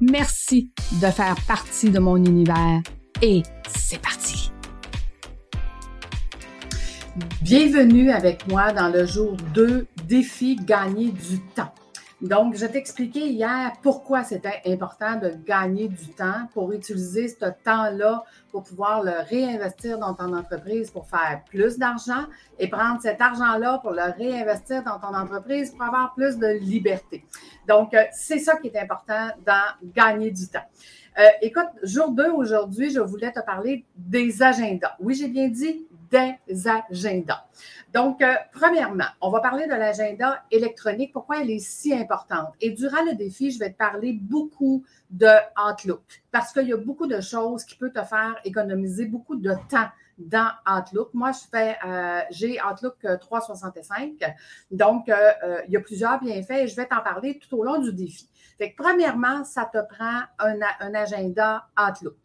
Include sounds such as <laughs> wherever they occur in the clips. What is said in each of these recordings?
Merci de faire partie de mon univers et c'est parti. Bienvenue avec moi dans le jour 2 défi gagner du temps. Donc, je t'expliquais hier pourquoi c'était important de gagner du temps pour utiliser ce temps-là pour pouvoir le réinvestir dans ton entreprise pour faire plus d'argent et prendre cet argent-là pour le réinvestir dans ton entreprise pour avoir plus de liberté. Donc, euh, c'est ça qui est important dans gagner du temps. Euh, écoute, jour 2 aujourd'hui, je voulais te parler des agendas. Oui, j'ai bien dit des agendas. Donc, euh, premièrement, on va parler de l'agenda électronique, pourquoi elle est si importante? Et durant le défi, je vais te parler beaucoup de Outlook parce qu'il y a beaucoup de choses qui peuvent te faire économiser beaucoup de temps dans Outlook. Moi, je fais, euh, j'ai Outlook 365. Donc, euh, il y a plusieurs bienfaits et je vais t'en parler tout au long du défi. Fait que, premièrement, ça te prend un agenda Outlook.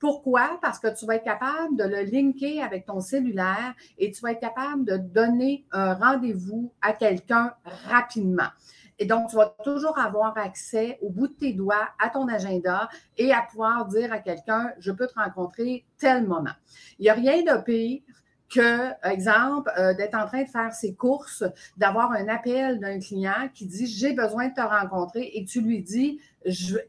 Pourquoi? Parce que tu vas être capable de le linker avec ton cellulaire et tu vas être capable de donner un rendez-vous à quelqu'un rapidement. Et donc, tu vas toujours avoir accès au bout de tes doigts à ton agenda et à pouvoir dire à quelqu'un, je peux te rencontrer tel moment. Il n'y a rien de pire que, exemple, euh, d'être en train de faire ses courses, d'avoir un appel d'un client qui dit j'ai besoin de te rencontrer et tu lui dis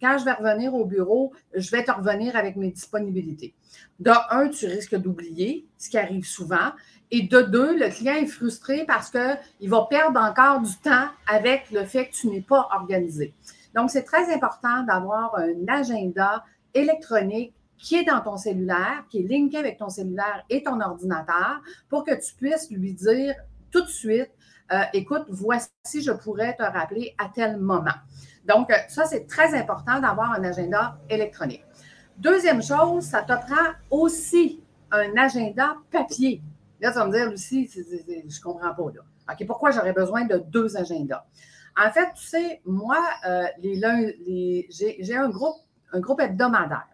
quand je vais revenir au bureau, je vais te revenir avec mes disponibilités. De un, tu risques d'oublier, ce qui arrive souvent. Et de deux, le client est frustré parce qu'il va perdre encore du temps avec le fait que tu n'es pas organisé. Donc, c'est très important d'avoir un agenda électronique qui est dans ton cellulaire, qui est linké avec ton cellulaire et ton ordinateur pour que tu puisses lui dire tout de suite, euh, écoute, voici, je pourrais te rappeler à tel moment. Donc, euh, ça, c'est très important d'avoir un agenda électronique. Deuxième chose, ça te prend aussi un agenda papier. Là, tu vas me dire, Lucie, je ne comprends pas. Là. OK, pourquoi j'aurais besoin de deux agendas? En fait, tu sais, moi, euh, j'ai un groupe, un groupe hebdomadaire.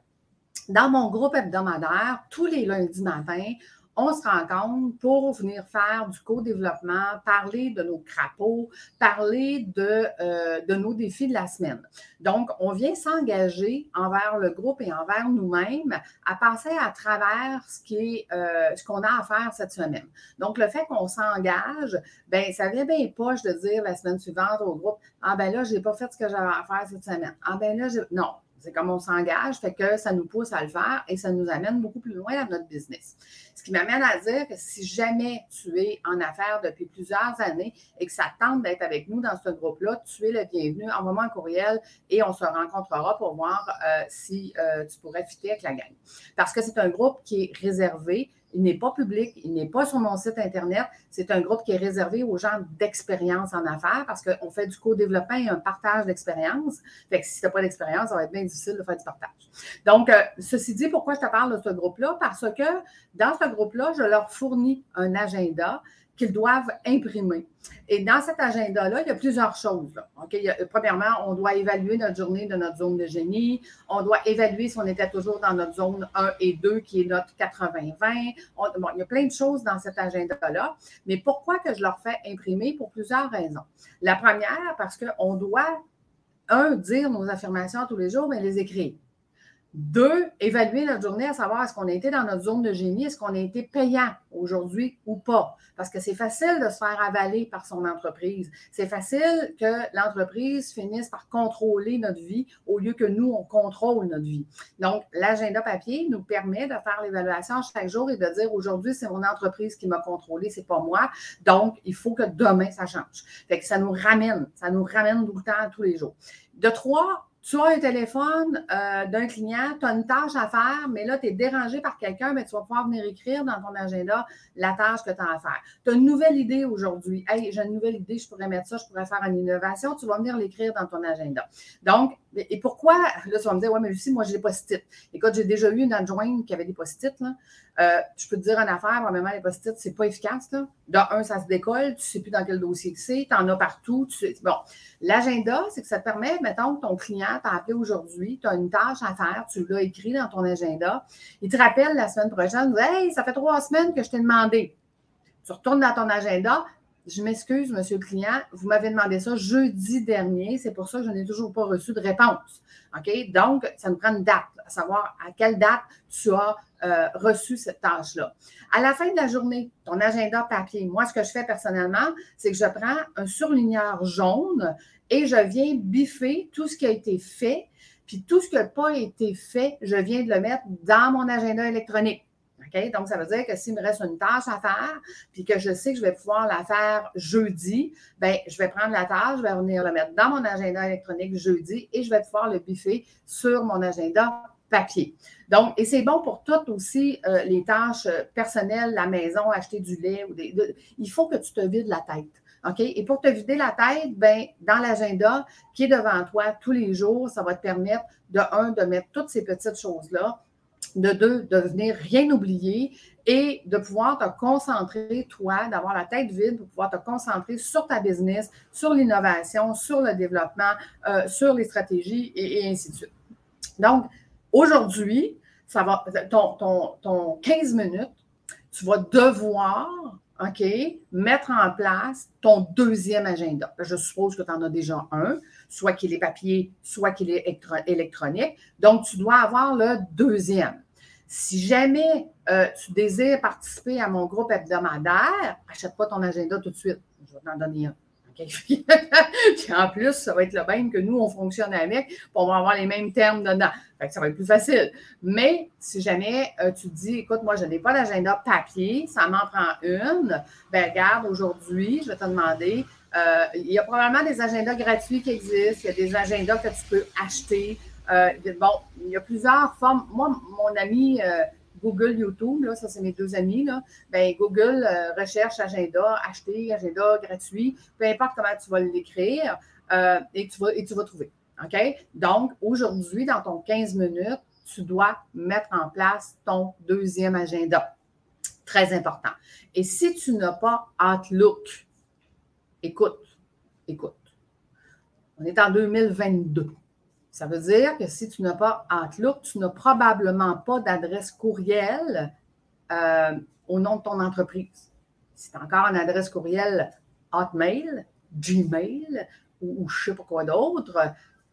Dans mon groupe hebdomadaire, tous les lundis matins, on se rencontre pour venir faire du co-développement, parler de nos crapauds, parler de, euh, nos défis de la semaine. Donc, on vient s'engager envers le groupe et envers nous-mêmes à passer à travers euh, ce qu'on a à faire cette semaine. Donc, le fait qu'on s'engage, ben ça vient bien poche de dire la semaine suivante au groupe Ah ben là, je n'ai pas fait ce que j'avais à faire cette semaine. Ah ben là, non, c'est comme on s'engage, fait que ça nous pousse à le faire et ça nous amène beaucoup plus loin dans notre business. Ce qui m'amène à dire que si jamais tu es en affaires depuis plusieurs années et que ça tente d'être avec nous dans ce groupe-là, tu es le bienvenu. Envoie-moi un courriel et on se rencontrera pour voir euh, si euh, tu pourrais fitter avec la gang. Parce que c'est un groupe qui est réservé il n'est pas public, il n'est pas sur mon site Internet. C'est un groupe qui est réservé aux gens d'expérience en affaires parce qu'on fait du co-développement et un partage d'expérience. Fait que si tu n'as pas d'expérience, ça va être bien difficile de faire du partage. Donc, euh, ceci dit, pourquoi je te parle de ce groupe-là? Parce que dans ce groupe-là, je leur fournis un agenda qu'ils doivent imprimer. Et dans cet agenda-là, il y a plusieurs choses. premièrement, on doit évaluer notre journée de notre zone de génie. On doit évaluer si on était toujours dans notre zone 1 et 2, qui est notre 80-20. Bon, il y a plein de choses dans cet agenda-là. Mais pourquoi que je leur fais imprimer? Pour plusieurs raisons. La première, parce qu'on doit, un, dire nos affirmations tous les jours, mais les écrire. Deux, évaluer notre journée à savoir est-ce qu'on a été dans notre zone de génie, est-ce qu'on a été payant aujourd'hui ou pas. Parce que c'est facile de se faire avaler par son entreprise. C'est facile que l'entreprise finisse par contrôler notre vie au lieu que nous, on contrôle notre vie. Donc, l'agenda papier nous permet de faire l'évaluation chaque jour et de dire aujourd'hui, c'est mon entreprise qui m'a contrôlé, c'est pas moi. Donc, il faut que demain, ça change. Fait que ça nous ramène, ça nous ramène tout le temps, tous les jours. De trois, tu as un téléphone euh, d'un client, tu as une tâche à faire, mais là, tu es dérangé par quelqu'un, mais tu vas pouvoir venir écrire dans ton agenda la tâche que tu as à faire. Tu as une nouvelle idée aujourd'hui. Hey, j'ai une nouvelle idée, je pourrais mettre ça, je pourrais faire une innovation. Tu vas venir l'écrire dans ton agenda. Donc, Et pourquoi, là, tu vas me dire, ouais, mais Lucie, moi, j'ai des post-it. Écoute, j'ai déjà eu une adjointe qui avait des post-it. Euh, je peux te dire en affaire, vraiment, les post-it, c'est pas efficace. De un, ça se décolle, tu sais plus dans quel dossier que c'est, tu en as partout. Bon, l'agenda, c'est que ça te permet, mettons, que ton client t'a appelé aujourd'hui, tu as une tâche à faire, tu l'as écrit dans ton agenda. Il te rappelle la semaine prochaine, Hey, ça fait trois semaines que je t'ai demandé. Tu retournes dans ton agenda, je m'excuse, monsieur le client, vous m'avez demandé ça jeudi dernier, c'est pour ça que je n'ai toujours pas reçu de réponse. OK? Donc, ça nous prend une date, à savoir à quelle date tu as euh, reçu cette tâche-là. À la fin de la journée, ton agenda papier, moi, ce que je fais personnellement, c'est que je prends un surligneur jaune et je viens biffer tout ce qui a été fait, puis tout ce qui n'a pas été fait, je viens de le mettre dans mon agenda électronique. Donc, ça veut dire que s'il me reste une tâche à faire, puis que je sais que je vais pouvoir la faire jeudi, bien, je vais prendre la tâche, je vais venir le mettre dans mon agenda électronique jeudi et je vais pouvoir le biffer sur mon agenda papier. Donc, et c'est bon pour toutes aussi euh, les tâches personnelles, la maison, acheter du lait. Ou des, il faut que tu te vides la tête. OK? Et pour te vider la tête, ben, dans l'agenda qui est devant toi tous les jours, ça va te permettre de, un, de mettre toutes ces petites choses-là de deux, de venir rien oublier et de pouvoir te concentrer, toi, d'avoir la tête vide pour pouvoir te concentrer sur ta business, sur l'innovation, sur le développement, euh, sur les stratégies et, ainsi de suite. Donc, aujourd'hui, ça va, ton, ton, ton 15 minutes, tu vas devoir OK, mettre en place ton deuxième agenda. Je suppose que tu en as déjà un, soit qu'il est papier, soit qu'il est électronique. Donc, tu dois avoir le deuxième. Si jamais euh, tu désires participer à mon groupe hebdomadaire, achète pas ton agenda tout de suite. Je vais t'en donner un. <laughs> En plus, ça va être le même que nous, on fonctionne avec, puis on va avoir les mêmes termes dedans. Fait que ça va être plus facile. Mais si jamais euh, tu te dis, écoute, moi, je n'ai pas d'agenda papier, ça m'en prend une, ben regarde, aujourd'hui, je vais te demander, euh, il y a probablement des agendas gratuits qui existent, il y a des agendas que tu peux acheter. Euh, bon, il y a plusieurs formes. Moi, mon ami euh, Google, YouTube, là, ça c'est mes deux amis, là, ben, Google euh, recherche agenda, acheter, agenda gratuit, peu importe comment tu vas l'écrire, et, tu vas, et tu vas trouver. OK? Donc, aujourd'hui, dans ton 15 minutes, tu dois mettre en place ton deuxième agenda. Très important. Et si tu n'as pas Outlook, écoute, écoute. On est en 2022. Ça veut dire que si tu n'as pas Outlook, tu n'as probablement pas d'adresse courriel euh, au nom de ton entreprise. Si tu as encore une adresse courriel Hotmail, Gmail ou, je ne sais pas quoi d'autre,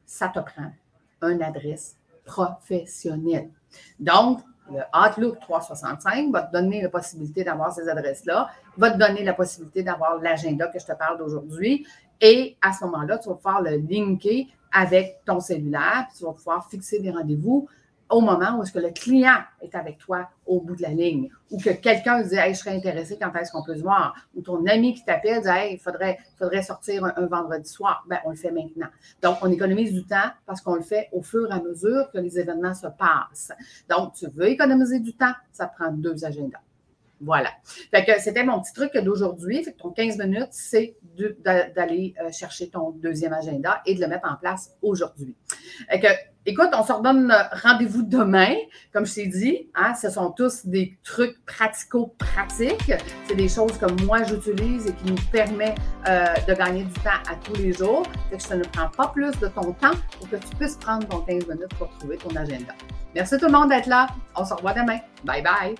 ça te prend une adresse professionnelle. Donc, le Outlook 365 va te donner la possibilité d'avoir ces adresses-là, va te donner la possibilité d'avoir l'agenda que je te parle d'aujourd'hui. Et à ce moment-là, tu vas pouvoir le linker avec ton cellulaire, puis tu vas pouvoir fixer des rendez-vous au moment où est-ce que le client est avec toi au bout de la ligne, ou que quelqu'un dit hey, je serais intéressé quand est-ce qu'on peut se voir, ou ton ami qui t'appelle dit hey, il faudrait, sortir un, vendredi soir. Ben, on le fait maintenant. Donc, on économise du temps parce qu'on le fait au fur et à mesure que les événements se passent. Donc, tu veux économiser du temps, ça prend deux agendas. Voilà. Fait que c'était mon petit truc d'aujourd'hui. Fait que ton 15 minutes, c'est d'aller euh, chercher ton deuxième agenda et de le mettre en place aujourd'hui. écoute, on se redonne rendez-vous demain. Comme je t'ai dit, hein, ce sont tous des trucs pratico-pratiques. C'est des choses que moi j'utilise et qui nous permet euh, de gagner du temps à tous les jours. Fait que ça ne prend pas plus de ton temps pour que tu puisses prendre ton 15 minutes pour trouver ton agenda. Merci tout le monde d'être là. On se revoit demain. Bye bye.